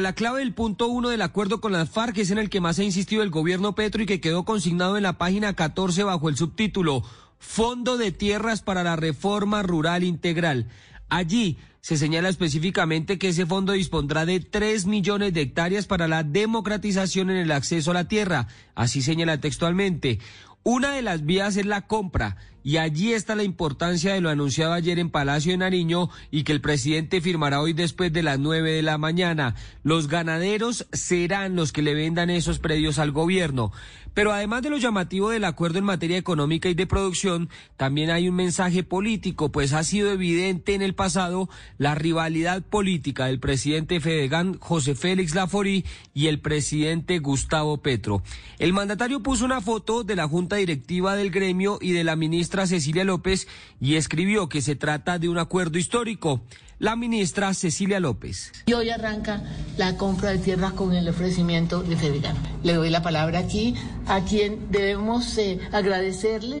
La clave del punto uno del acuerdo con las FARC es en el que más ha insistido el gobierno Petro y que quedó consignado en la página 14 bajo el subtítulo Fondo de Tierras para la Reforma Rural Integral. Allí se señala específicamente que ese fondo dispondrá de 3 millones de hectáreas para la democratización en el acceso a la tierra. Así señala textualmente. Una de las vías es la compra y allí está la importancia de lo anunciado ayer en Palacio de Nariño y que el presidente firmará hoy después de las nueve de la mañana. Los ganaderos serán los que le vendan esos predios al gobierno. Pero además de lo llamativo del acuerdo en materia económica y de producción, también hay un mensaje político, pues ha sido evidente en el pasado la rivalidad política del presidente Fedegan José Félix Laforí y el presidente Gustavo Petro. El mandatario puso una foto de la junta directiva del gremio y de la ministra Cecilia López y escribió que se trata de un acuerdo histórico. La ministra Cecilia López. Y hoy arranca la compra de tierras con el ofrecimiento de Fedegan. Le doy la palabra aquí a quien debemos eh, agradecerle.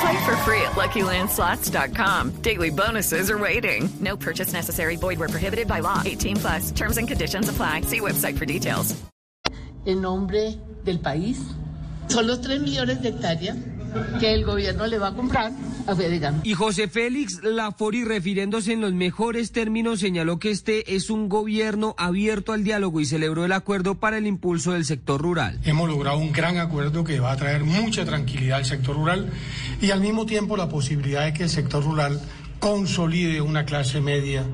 Play for free at LuckyLandSlots.com. Daily bonuses are waiting. No purchase necessary. Void where prohibited by law. 18 plus. Terms and conditions apply. See website for details. En nombre del país, son los 3 millones de hectáreas que el gobierno le va a comprar a Fedegan. Y José Félix Lafori, refiriéndose en los mejores términos, señaló que este es un gobierno abierto al diálogo y celebró el acuerdo para el impulso del sector rural. Hemos logrado un gran acuerdo que va a traer mucha tranquilidad al sector rural y al mismo tiempo la posibilidad de que el sector rural consolide una clase media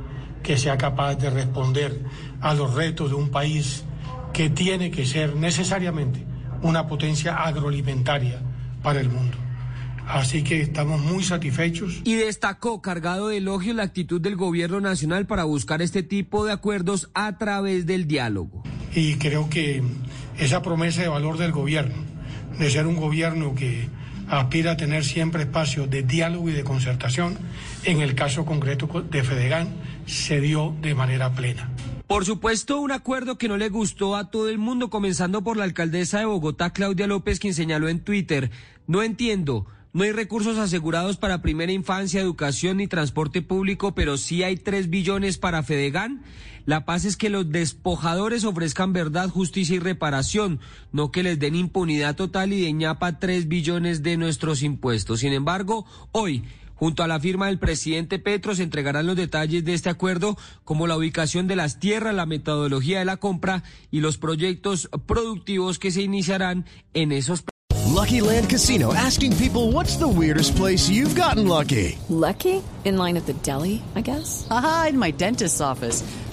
que sea capaz de responder a los retos de un país que tiene que ser necesariamente una potencia agroalimentaria para el mundo. Así que estamos muy satisfechos. Y destacó, cargado de elogios, la actitud del gobierno nacional para buscar este tipo de acuerdos a través del diálogo. Y creo que esa promesa de valor del gobierno, de ser un gobierno que aspira a tener siempre espacios de diálogo y de concertación, en el caso concreto de Fedegan, se dio de manera plena. Por supuesto, un acuerdo que no le gustó a todo el mundo, comenzando por la alcaldesa de Bogotá, Claudia López, quien señaló en Twitter, no entiendo, no hay recursos asegurados para primera infancia, educación ni transporte público, pero sí hay tres billones para Fedegan. La paz es que los despojadores ofrezcan verdad, justicia y reparación, no que les den impunidad total y de ñapa tres billones de nuestros impuestos. Sin embargo, hoy Junto a la firma del presidente Petro se entregarán los detalles de este acuerdo, como la ubicación de las tierras, la metodología de la compra y los proyectos productivos que se iniciarán en esos Lucky Land Casino asking people what's the weirdest place you've gotten lucky? Lucky? In line at the deli, I guess. Aha, in my dentist's office.